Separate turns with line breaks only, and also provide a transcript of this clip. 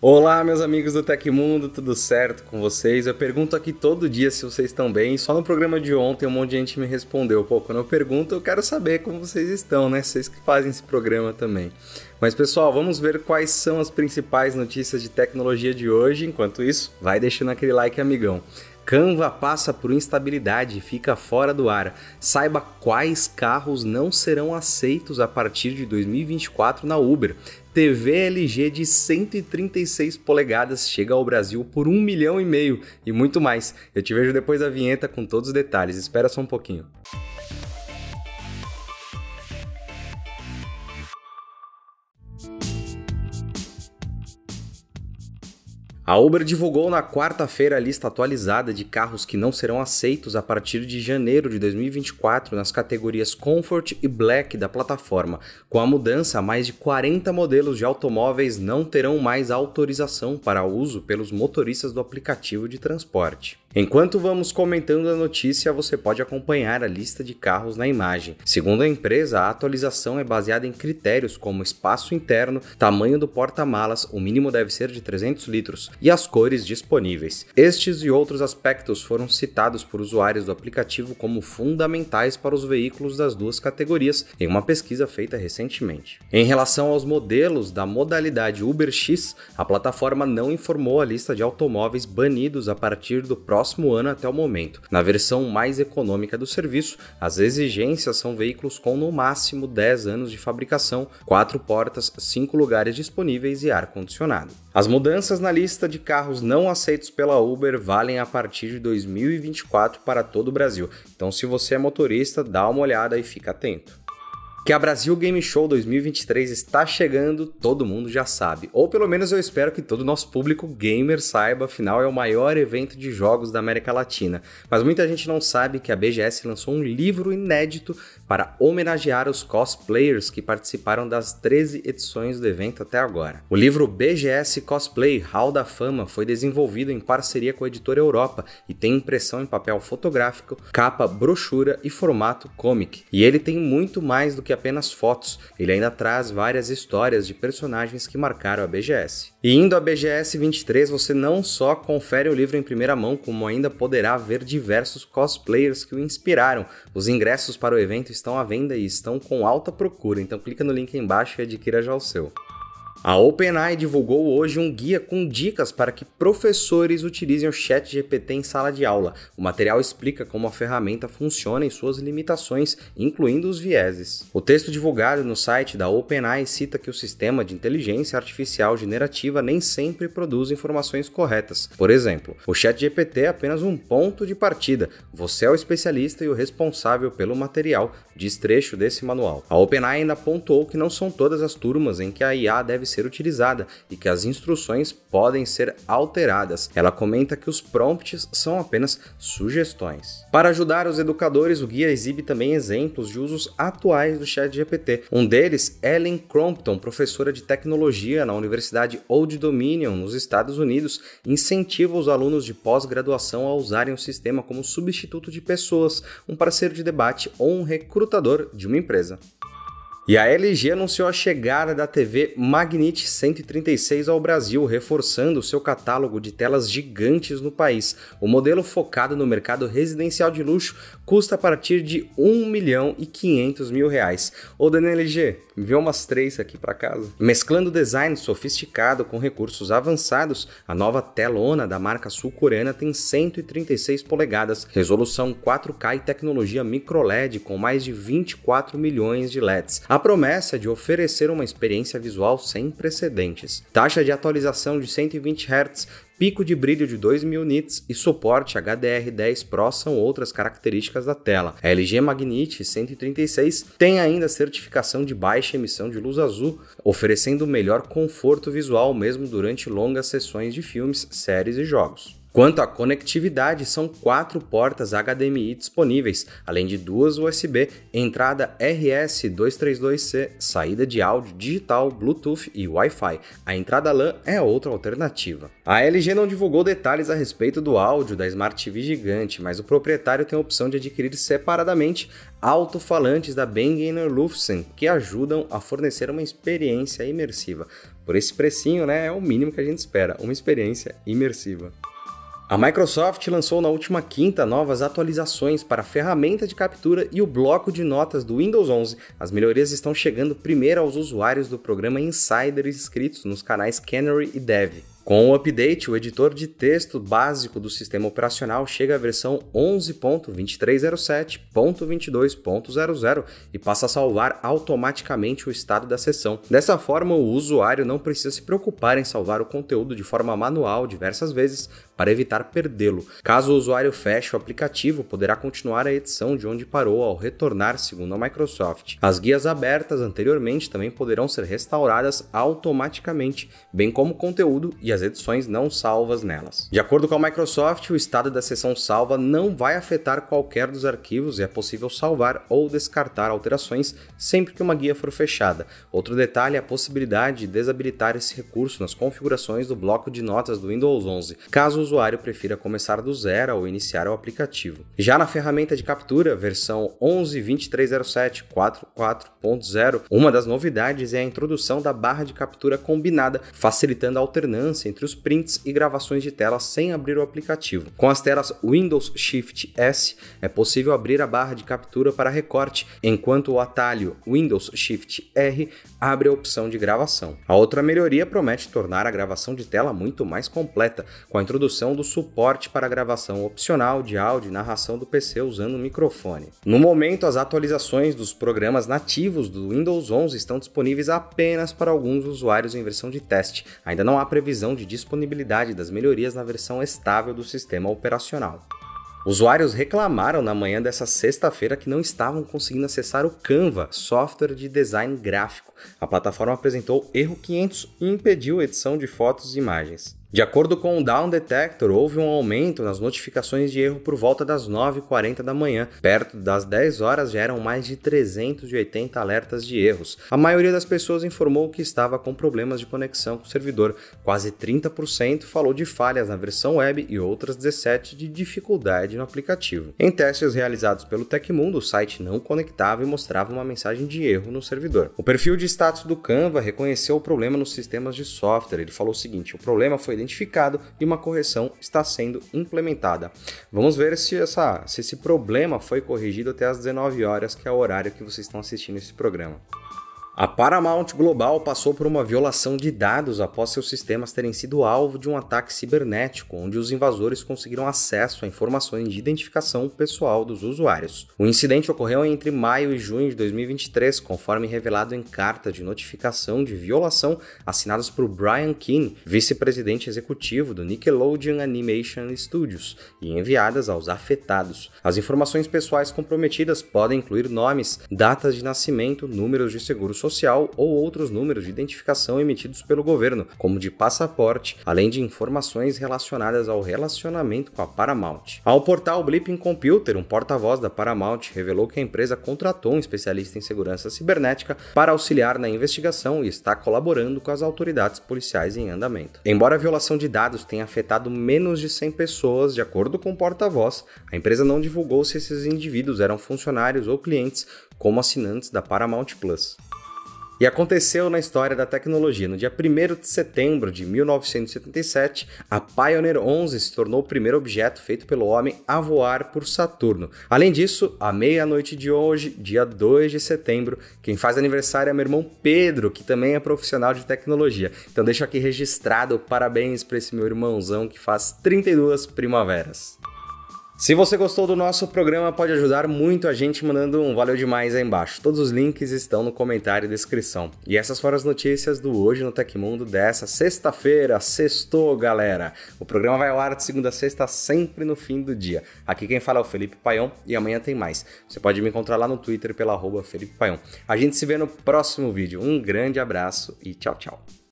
Olá, meus amigos do Tecmundo, tudo certo com vocês? Eu pergunto aqui todo dia se vocês estão bem. Só no programa de ontem um monte de gente me respondeu. Pô, quando eu pergunto, eu quero saber como vocês estão, né? Vocês que fazem esse programa também. Mas pessoal, vamos ver quais são as principais notícias de tecnologia de hoje. Enquanto isso, vai deixando aquele like, amigão. Canva passa por instabilidade e fica fora do ar. Saiba quais carros não serão aceitos a partir de 2024 na Uber. TV LG de 136 polegadas chega ao Brasil por um milhão e meio e muito mais. Eu te vejo depois da vinheta com todos os detalhes. Espera só um pouquinho. A Uber divulgou na quarta-feira a lista atualizada de carros que não serão aceitos a partir de janeiro de 2024 nas categorias Comfort e Black da plataforma. Com a mudança, mais de 40 modelos de automóveis não terão mais autorização para uso pelos motoristas do aplicativo de transporte. Enquanto vamos comentando a notícia, você pode acompanhar a lista de carros na imagem. Segundo a empresa, a atualização é baseada em critérios como espaço interno, tamanho do porta-malas, o mínimo deve ser de 300 litros, e as cores disponíveis. Estes e outros aspectos foram citados por usuários do aplicativo como fundamentais para os veículos das duas categorias em uma pesquisa feita recentemente. Em relação aos modelos da modalidade UberX, a plataforma não informou a lista de automóveis banidos a partir do próximo ano até o momento. Na versão mais econômica do serviço, as exigências são veículos com no máximo 10 anos de fabricação, 4 portas, 5 lugares disponíveis e ar-condicionado. As mudanças na lista de carros não aceitos pela Uber valem a partir de 2024 para todo o Brasil. Então, se você é motorista, dá uma olhada e fica atento. Que a Brasil Game Show 2023 está chegando, todo mundo já sabe. Ou pelo menos eu espero que todo o nosso público gamer saiba, afinal é o maior evento de jogos da América Latina. Mas muita gente não sabe que a BGS lançou um livro inédito para homenagear os cosplayers que participaram das 13 edições do evento até agora. O livro BGS Cosplay Hall da Fama foi desenvolvido em parceria com a editora Europa e tem impressão em papel fotográfico, capa, brochura e formato comic. E ele tem muito mais do que apenas fotos, ele ainda traz várias histórias de personagens que marcaram a BGS. E indo à BGS 23, você não só confere o livro em primeira mão, como ainda poderá ver diversos cosplayers que o inspiraram. Os ingressos para o evento estão à venda e estão com alta procura, então clica no link embaixo e adquira já o seu. A OpenAI divulgou hoje um guia com dicas para que professores utilizem o Chat GPT em sala de aula. O material explica como a ferramenta funciona e suas limitações, incluindo os vieses. O texto divulgado no site da OpenAI cita que o sistema de inteligência artificial generativa nem sempre produz informações corretas. Por exemplo, o Chat GPT é apenas um ponto de partida. Você é o especialista e o responsável pelo material, diz trecho desse manual. A OpenAI ainda apontou que não são todas as turmas em que a IA deve ser utilizada e que as instruções podem ser alteradas. Ela comenta que os prompts são apenas sugestões. Para ajudar os educadores, o guia exibe também exemplos de usos atuais do ChatGPT. Um deles, Ellen Crompton, professora de tecnologia na Universidade Old Dominion, nos Estados Unidos, incentiva os alunos de pós-graduação a usarem o sistema como substituto de pessoas, um parceiro de debate ou um recrutador de uma empresa. E a LG anunciou a chegada da TV Magnite 136 ao Brasil, reforçando seu catálogo de telas gigantes no país. O modelo focado no mercado residencial de luxo custa a partir de 1 milhão e 500 mil reais. Ô Dani LG, enviou umas três aqui para casa. Mesclando design sofisticado com recursos avançados, a nova telona da marca sul-coreana tem 136 polegadas, resolução 4K e tecnologia microLED com mais de 24 milhões de LEDs. A promessa é de oferecer uma experiência visual sem precedentes. Taxa de atualização de 120 Hz, pico de brilho de 2000 nits e suporte HDR10 Pro são outras características da tela. A LG Magnite 136 tem ainda certificação de baixa emissão de luz azul, oferecendo melhor conforto visual mesmo durante longas sessões de filmes, séries e jogos. Quanto à conectividade, são quatro portas HDMI disponíveis, além de duas USB, entrada RS232C, saída de áudio digital, Bluetooth e Wi-Fi. A entrada LAN é outra alternativa. A LG não divulgou detalhes a respeito do áudio da Smart TV gigante, mas o proprietário tem a opção de adquirir separadamente alto-falantes da Bang Olufsen que ajudam a fornecer uma experiência imersiva. Por esse precinho, né, é o mínimo que a gente espera, uma experiência imersiva. A Microsoft lançou na última quinta novas atualizações para a ferramenta de captura e o bloco de notas do Windows 11. As melhorias estão chegando primeiro aos usuários do programa Insider inscritos nos canais Canary e Dev. Com o update, o editor de texto básico do sistema operacional chega à versão 11.2307.22.00 e passa a salvar automaticamente o estado da sessão. Dessa forma, o usuário não precisa se preocupar em salvar o conteúdo de forma manual diversas vezes para evitar perdê-lo. Caso o usuário feche o aplicativo, poderá continuar a edição de onde parou ao retornar, segundo a Microsoft. As guias abertas anteriormente também poderão ser restauradas automaticamente, bem como o conteúdo e as edições não salvas nelas. De acordo com a Microsoft, o estado da sessão salva não vai afetar qualquer dos arquivos e é possível salvar ou descartar alterações sempre que uma guia for fechada. Outro detalhe é a possibilidade de desabilitar esse recurso nas configurações do bloco de notas do Windows 11, caso usuário prefira começar do zero ou iniciar o aplicativo. Já na ferramenta de captura, versão 11.2307.44.0, uma das novidades é a introdução da barra de captura combinada, facilitando a alternância entre os prints e gravações de tela sem abrir o aplicativo. Com as telas Windows Shift S, é possível abrir a barra de captura para recorte, enquanto o atalho Windows Shift R abre a opção de gravação. A outra melhoria promete tornar a gravação de tela muito mais completa, com a introdução do suporte para gravação opcional de áudio e narração do PC usando o microfone. No momento, as atualizações dos programas nativos do Windows 11 estão disponíveis apenas para alguns usuários em versão de teste. Ainda não há previsão de disponibilidade das melhorias na versão estável do sistema operacional. Usuários reclamaram na manhã dessa sexta-feira que não estavam conseguindo acessar o Canva, software de design gráfico. A plataforma apresentou erro 500 e impediu a edição de fotos e imagens. De acordo com o Down Detector, houve um aumento nas notificações de erro por volta das 9h40 da manhã. Perto das 10 horas já eram mais de 380 alertas de erros. A maioria das pessoas informou que estava com problemas de conexão com o servidor. Quase 30% falou de falhas na versão web e outras 17 de dificuldade no aplicativo. Em testes realizados pelo Tecmundo, o site não conectava e mostrava uma mensagem de erro no servidor. O perfil de status do Canva reconheceu o problema nos sistemas de software. Ele falou o seguinte: o problema foi identificado e uma correção está sendo implementada. Vamos ver se, essa, se esse problema foi corrigido até às 19 horas, que é o horário que vocês estão assistindo esse programa. A Paramount Global passou por uma violação de dados após seus sistemas terem sido alvo de um ataque cibernético, onde os invasores conseguiram acesso a informações de identificação pessoal dos usuários. O incidente ocorreu entre maio e junho de 2023, conforme revelado em carta de notificação de violação assinadas por Brian Keane, vice-presidente executivo do Nickelodeon Animation Studios, e enviadas aos afetados. As informações pessoais comprometidas podem incluir nomes, datas de nascimento, números de seguro social social ou outros números de identificação emitidos pelo governo, como de passaporte, além de informações relacionadas ao relacionamento com a Paramount. Ao portal Blipping Computer, um porta-voz da Paramount revelou que a empresa contratou um especialista em segurança cibernética para auxiliar na investigação e está colaborando com as autoridades policiais em andamento. Embora a violação de dados tenha afetado menos de 100 pessoas, de acordo com o porta-voz, a empresa não divulgou se esses indivíduos eram funcionários ou clientes como assinantes da Paramount Plus. E aconteceu na história da tecnologia. No dia 1 de setembro de 1977, a Pioneer 11 se tornou o primeiro objeto feito pelo homem a voar por Saturno. Além disso, à meia-noite de hoje, dia 2 de setembro, quem faz aniversário é meu irmão Pedro, que também é profissional de tecnologia. Então deixo aqui registrado parabéns para esse meu irmãozão que faz 32 primaveras. Se você gostou do nosso programa, pode ajudar muito a gente mandando um valeu demais aí embaixo. Todos os links estão no comentário e descrição. E essas foram as notícias do Hoje no Tecmundo dessa sexta-feira. Sextou, galera! O programa vai ao ar de segunda a sexta, sempre no fim do dia. Aqui quem fala é o Felipe Paião e amanhã tem mais. Você pode me encontrar lá no Twitter pela arroba Felipe Paião. A gente se vê no próximo vídeo. Um grande abraço e tchau, tchau.